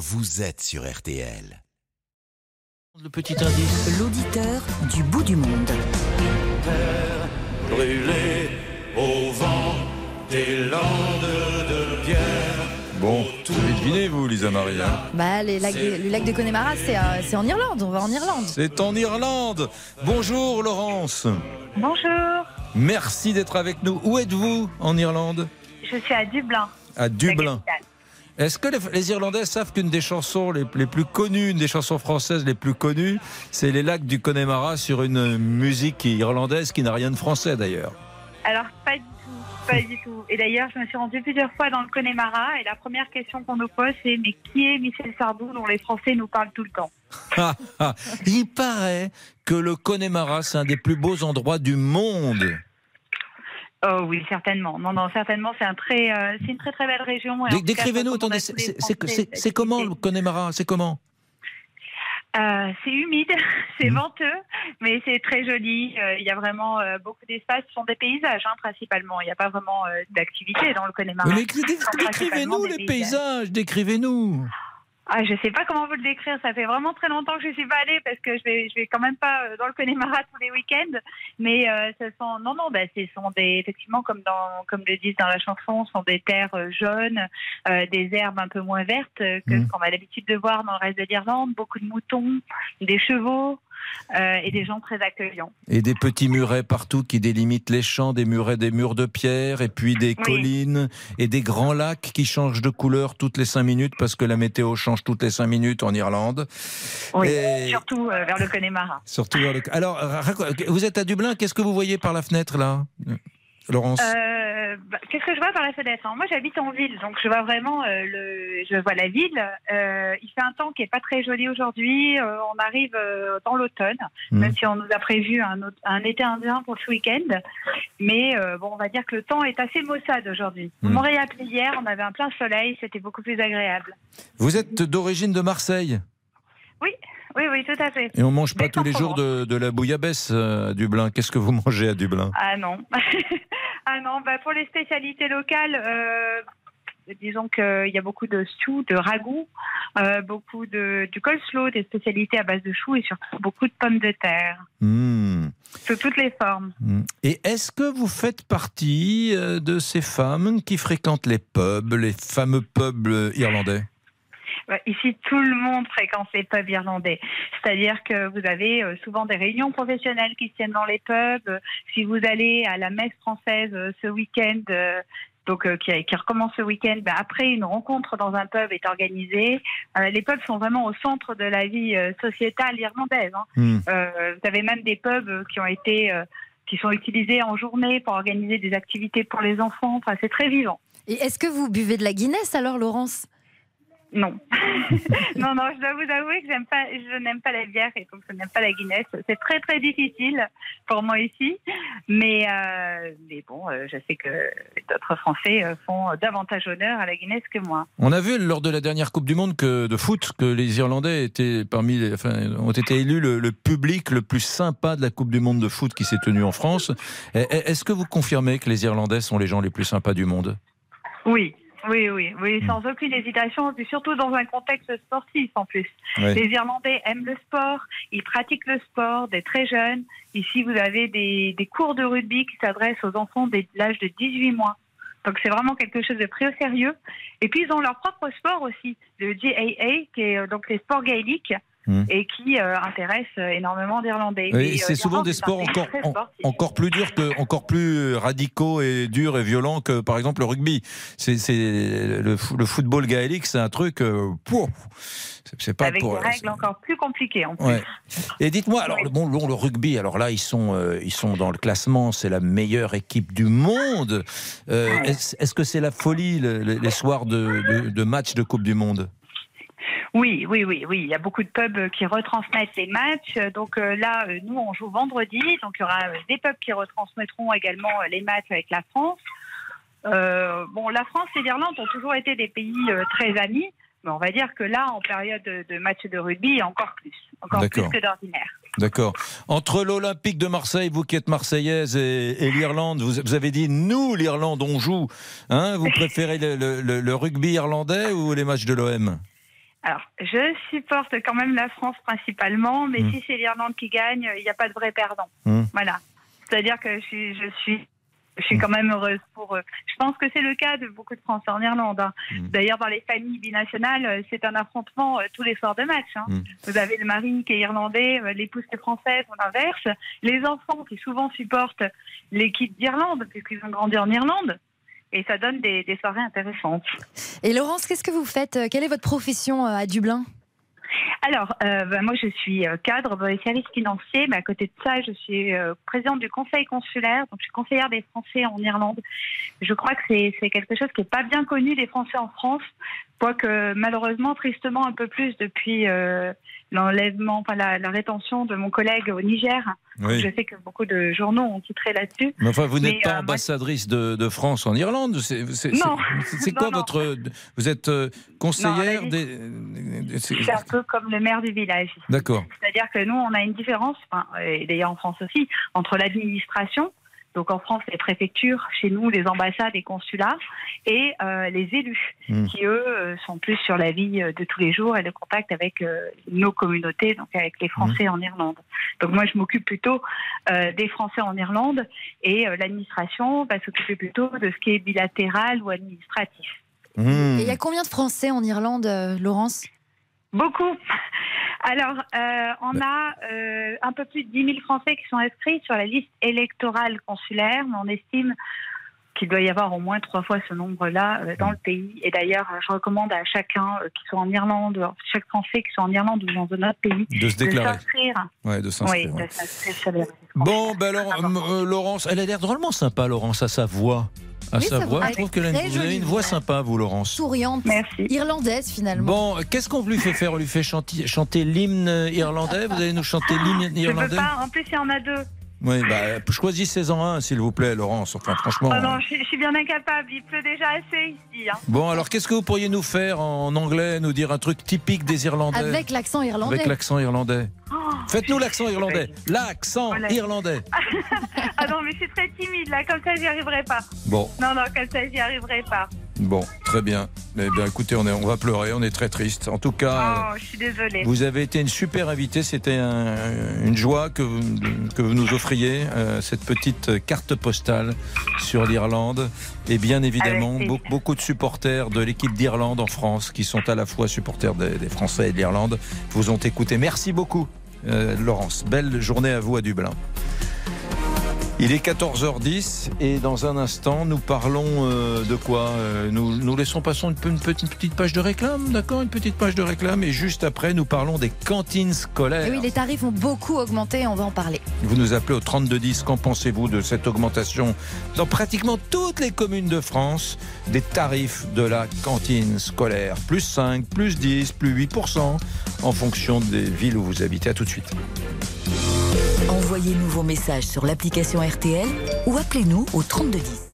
vous êtes sur RTL. Le petit indice. L'auditeur du bout du monde. brûlé au vent des landes de pierre. Bon, vous avez deviné, vous, Lisa Marie. hein Bah, les lacs de- le lac de Connemara, c'est euh, c'est en Irlande. On va en Irlande. C'est en Irlande. Bonjour, Laurence. Bonjour, Merci d'être avec nous. Où êtes-vous en Irlande? Je suis à Dublin. À la Dublin. Est-ce que les, les Irlandais savent qu'une des chansons les, les plus connues, une des chansons françaises les plus connues, c'est les lacs du Connemara sur une musique irlandaise qui n'a rien de français d'ailleurs? Alors, pas du tout, pas du tout. Et d'ailleurs, je me suis rendue plusieurs fois dans le Connemara et la première question qu'on nous pose, c'est mais qui est Michel Sardou dont les Français nous parlent tout le temps? Il paraît que le Connemara, c'est un des plus beaux endroits du monde. Oh oui, certainement. Non, non, certainement, c'est un très, euh, c'est une très très belle région. Décrivez-nous, attendez, c'est- comment le. Connemara C'est comment Euh, C'est humide, c'est Mhm. venteux, mais c'est très joli. Euh, Il y a vraiment euh, beaucoup d'espace. Ce sont des paysages, hein, principalement. Il n'y a pas vraiment d'activité dans le Connemara. Mais Décrivez-nous, les paysages, décrivez-nous. Ah, je sais pas comment vous le décrire. Ça fait vraiment très longtemps que je suis pas allée parce que je vais, je vais quand même pas euh, dans le Connemara tous les week-ends. Mais euh, ce sont, non, non, bah, ce sont des, effectivement, comme dans, comme le disent dans la chanson, ce sont des terres euh, jaunes, euh, des herbes un peu moins vertes euh, que Mhm. ce qu'on a l'habitude de voir dans le reste de l'Irlande. Beaucoup de moutons, des chevaux. Euh, et des gens très accueillants. Et des petits murets partout qui délimitent les champs, des murets, des murs de pierre, et puis des Oui. collines, et des grands lacs qui changent de couleur toutes les cinq minutes parce que la météo change toutes les cinq minutes en Irlande. Oui, Et- surtout euh, vers le Connemara. Surtout vers le- Alors, vous êtes à Dublin, qu'est-ce que vous voyez par la fenêtre là? Laurence Euh, bah, Qu'est-ce que je vois par la fenêtre hein? Moi, j'habite en ville, donc je vois vraiment euh, le, je vois la ville. Euh, il fait un temps qui est pas très joli aujourd'hui. On arrive dans l'automne, Mhm. même si on nous a prévu un, été indien pour ce week-end. Mais bon, on va dire que le temps est assez maussade aujourd'hui. Mhm. On m'aurait appelé hier, on avait un plein soleil, c'était beaucoup plus agréable. Vous êtes d'origine de Marseille? Oui, oui, oui, tout à fait. et on mange pas tous les jours de, de la bouillabaisse euh, à Dublin. Qu'est-ce que vous mangez à Dublin Ah non. ah non, bah pour les spécialités locales, euh, disons qu'il y a beaucoup de stew, de ragoût, euh, beaucoup de, du coleslaw, des spécialités à base de choux et surtout beaucoup de pommes de terre, Hmm. sous toutes les formes. Hmm. Et est-ce que vous faites partie euh, de ces femmes qui fréquentent les pubs, les fameux pubs euh, irlandais? Ici, tout le monde fréquente les pubs irlandais. C'est-à-dire que vous avez euh, souvent des réunions professionnelles qui se tiennent dans les pubs. Euh, Si vous allez à la messe française euh, ce week-end, donc euh, qui, qui recommence ce week-end, ben, après une rencontre dans un pub est organisée. Euh, les pubs sont vraiment au centre de la vie euh, sociétale irlandaise. hein. Hmm. Euh, vous avez même des pubs qui ont été euh, qui sont utilisés en journée pour organiser des activités pour les enfants. Enfin, c'est très vivant. Et est-ce que vous buvez de la Guinness alors, Laurence? Non. non, non, je dois vous avouer que j'aime pas, je n'aime pas la bière et donc je n'aime pas la Guinness. C'est très très difficile pour moi ici. Mais, euh, mais bon, euh, je sais que d'autres Français euh, font davantage honneur à la Guinness que moi. On a vu lors de la dernière Coupe du Monde que, de foot que les Irlandais étaient parmi les, enfin, ont été élus le, le public le plus sympa de la Coupe du Monde de foot qui s'est tenue en France. Est-ce que vous confirmez que les Irlandais sont les gens les plus sympas du monde? Oui. Oui, oui, oui, sans aucune hésitation, surtout dans un contexte sportif en plus. Les Irlandais aiment le sport, ils pratiquent le sport dès très jeunes. Ici, vous avez des, des cours de rugby qui s'adressent aux enfants dès l'âge de 18 mois. Donc c'est vraiment quelque chose de pris au sérieux. Et puis ils ont leur propre sport aussi, le GAA, qui est euh, donc les sports gaéliques, Hmm. et qui euh, intéresse euh, énormément d'Irlandais. Oui, euh, c'est souvent des sports encore, en- plus durs que, encore plus radicaux et durs et violents que par exemple le rugby. C'est, le, fo- le football gaélique, c'est un truc, euh, c'est, pas Avec pour. des règles encore plus compliquées en plus. Ouais. Et dites-moi, alors bon, bon, le rugby, alors là ils sont, ils sont dans le classement, c'est la meilleure équipe du monde. Est-ce, que c'est la folie le- le- les soirs de, de, de matchs de Coupe du Monde? Oui, oui, oui, oui. Il y a beaucoup de pubs qui retransmettent les matchs. Donc euh, là, euh, nous, on joue vendredi. Donc il y aura euh, des pubs qui retransmettront également les matchs avec la France. Euh, bon, la France et l'Irlande ont toujours été des pays très amis. Mais on va dire que là, en période de, match de rugby, encore plus. Encore plus que d'ordinaire. D'accord. Entre l'Olympique de Marseille, vous qui êtes marseillaise, et, et l'Irlande, vous, vous avez dit nous, l'Irlande, on joue. Hein vous préférez le- le rugby irlandais ou les matchs de l'OM Alors, je supporte quand même la France principalement, mais Mm. si c'est l'Irlande qui gagne, il n'y a pas de vrai perdant. Mm. Voilà. C'est-à-dire que je suis, je suis, je suis Mm. quand même heureuse pour eux. Je pense que c'est le cas de beaucoup de Français en Irlande. hein. D'ailleurs, dans les familles binationales, euh, c'est un affrontement euh, tous les soirs de match. hein. Vous avez le mari qui est irlandais, euh, l'épouse qui est française, ou l'inverse. Les enfants qui souvent supportent l'équipe d'Irlande, puisqu'ils ont grandi en Irlande. Et ça donne des, des soirées intéressantes. Et Laurence, qu'est-ce que vous faites Euh, Quelle est votre profession euh, à Dublin? Alors, euh, ben, moi, je suis cadre dans les services financiers, mais à côté de ça, je suis euh, présidente du conseil consulaire, donc je suis conseillère des Français en Irlande. Je crois que c'est c'est quelque chose qui n'est pas bien connu des Français en France, quoique malheureusement, tristement, un peu plus depuis euh, l'enlèvement, enfin la, la rétention de mon collègue au Niger. Oui. Je sais que beaucoup de journaux ont titré là-dessus. Mais enfin, vous n'êtes pas euh, moi- ambassadrice de, de France en Irlande. C'est Non. c'est- Non, quoi non. votre. Vous êtes euh, conseillère Non, des. C'est un peu comme le maire du village. D'accord. C'est-à-dire que nous, on a une différence, enfin, et d'ailleurs en France aussi, entre l'administration, donc en France les préfectures, chez nous les ambassades et consulats, et euh, les élus, Mm. qui eux euh, sont plus sur la vie euh, de tous les jours et le contact avec euh, nos communautés, donc avec les Français en Irlande. Donc moi, je m'occupe plutôt euh, des Français en Irlande, et euh, l'administration va s'occuper plutôt de ce qui est bilatéral ou administratif. Hmm. Et il y a combien de Français en Irlande, euh, Laurence? Beaucoup. Alors, euh, on a euh, un peu plus de 10 000 Français qui sont inscrits sur la liste électorale consulaire, mais on estime qu'il doit y avoir au moins trois fois ce nombre-là euh, dans le pays. Et d'ailleurs, je recommande à chacun qui soit en Irlande, chaque Français qui soit en Irlande ou dans un autre pays, De se de déclarer. s'inscrire. Ouais, de Oui, s'inscrire. de ouais. Bon, ben alors, Laurence, elle a l'air drôlement sympa, Laurence, à sa voix. À Oui, je trouve très vous avez une voix sympa, vous, Laurence. Souriante, Merci. irlandaise finalement. Bon, qu'est-ce qu'on lui fait faire? On lui fait chanter, chanter l'hymne irlandais? Vous allez nous chanter l'hymne Je ne peux irlandais? pas. En plus, il y en a deux. Oui, bah, choisissez-en un, s'il vous plaît, Laurence. Enfin, franchement. Oh non, je, je suis bien incapable. Il pleut déjà assez ici. hein. Bon, alors, qu'est-ce que vous pourriez nous faire en anglais Nous dire un truc typique des Irlandais? Avec l'accent irlandais. Avec l'accent irlandais. Faites-nous l'accent irlandais. L'accent Voilà. irlandais. ah non, mais je suis très timide là. Comme ça, j'y arriverai pas. Bon, Non, non, comme ça, j'y arriverai pas. bon, très bien. Eh bien, écoutez, on, est, on va pleurer, on est très triste. En tout cas. Oh, je suis désolée. Vous avez été une super invitée, c'était un- une joie que vous, que vous nous offriez, euh, cette petite carte postale sur l'Irlande. Et bien évidemment, beaucoup, beaucoup de supporters de l'équipe d'Irlande en France, qui sont à la fois supporters des, des Français et de l'Irlande, vous ont écouté. Merci beaucoup, Laurence. Belle journée à vous à Dublin. Il est 14h10 et dans un instant, nous parlons euh, de quoi Euh, nous, nous laissons passer une, pe- une petite, petite page de réclame, d'accord Une petite page de réclame et juste après, nous parlons des cantines scolaires. Et oui, les tarifs ont beaucoup augmenté, on va en parler. Vous nous appelez au 3210. Qu'en pensez-vous de cette augmentation dans pratiquement toutes les communes de France des tarifs de la cantine scolaire? Plus 5, plus 10, plus 8% en fonction des villes où vous habitez. À tout de suite. Envoyez-nous vos messages sur l'application RTL ou appelez-nous au 3210.